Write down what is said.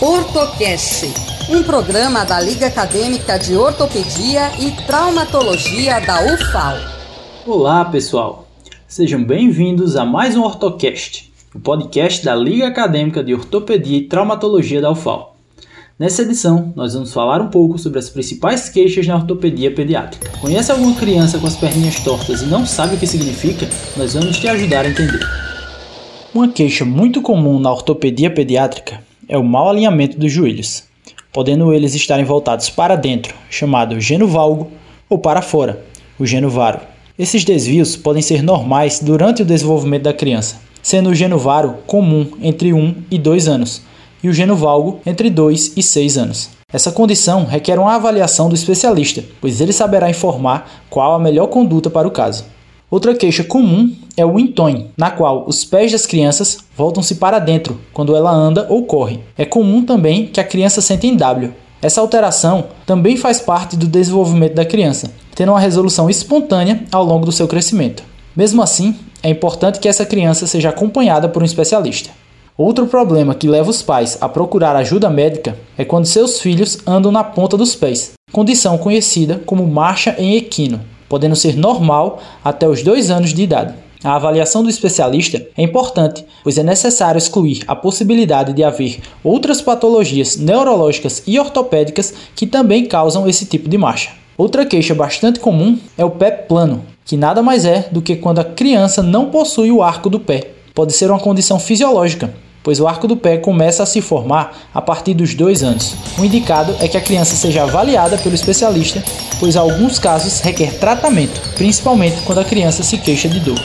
Ortocast, um programa da Liga Acadêmica de Ortopedia e Traumatologia da UFAL. Olá, pessoal. Sejam bem-vindos a mais um Ortocast, o podcast da Liga Acadêmica de Ortopedia e Traumatologia da UFAL. Nessa edição, nós vamos falar um pouco sobre as principais queixas na ortopedia pediátrica. Conhece alguma criança com as perninhas tortas e não sabe o que significa? Nós vamos te ajudar a entender. Uma queixa muito comum na ortopedia pediátrica é o mau alinhamento dos joelhos, podendo eles estarem voltados para dentro, chamado geno-valgo, ou para fora, o geno-varo. Esses desvios podem ser normais durante o desenvolvimento da criança, sendo o geno-varo comum entre 1 e 2 anos e o geno-valgo entre 2 e 6 anos. Essa condição requer uma avaliação do especialista, pois ele saberá informar qual a melhor conduta para o caso. Outra queixa comum é o intoin, na qual os pés das crianças voltam-se para dentro quando ela anda ou corre. É comum também que a criança sente em W. Essa alteração também faz parte do desenvolvimento da criança, tendo uma resolução espontânea ao longo do seu crescimento. Mesmo assim, é importante que essa criança seja acompanhada por um especialista. Outro problema que leva os pais a procurar ajuda médica é quando seus filhos andam na ponta dos pés, condição conhecida como marcha em equino podendo ser normal até os dois anos de idade. A avaliação do especialista é importante, pois é necessário excluir a possibilidade de haver outras patologias neurológicas e ortopédicas que também causam esse tipo de marcha. Outra queixa bastante comum é o pé plano, que nada mais é do que quando a criança não possui o arco do pé. Pode ser uma condição fisiológica, pois o arco do pé começa a se formar a partir dos dois anos. O indicado é que a criança seja avaliada pelo especialista, pois alguns casos requer tratamento, principalmente quando a criança se queixa de dor.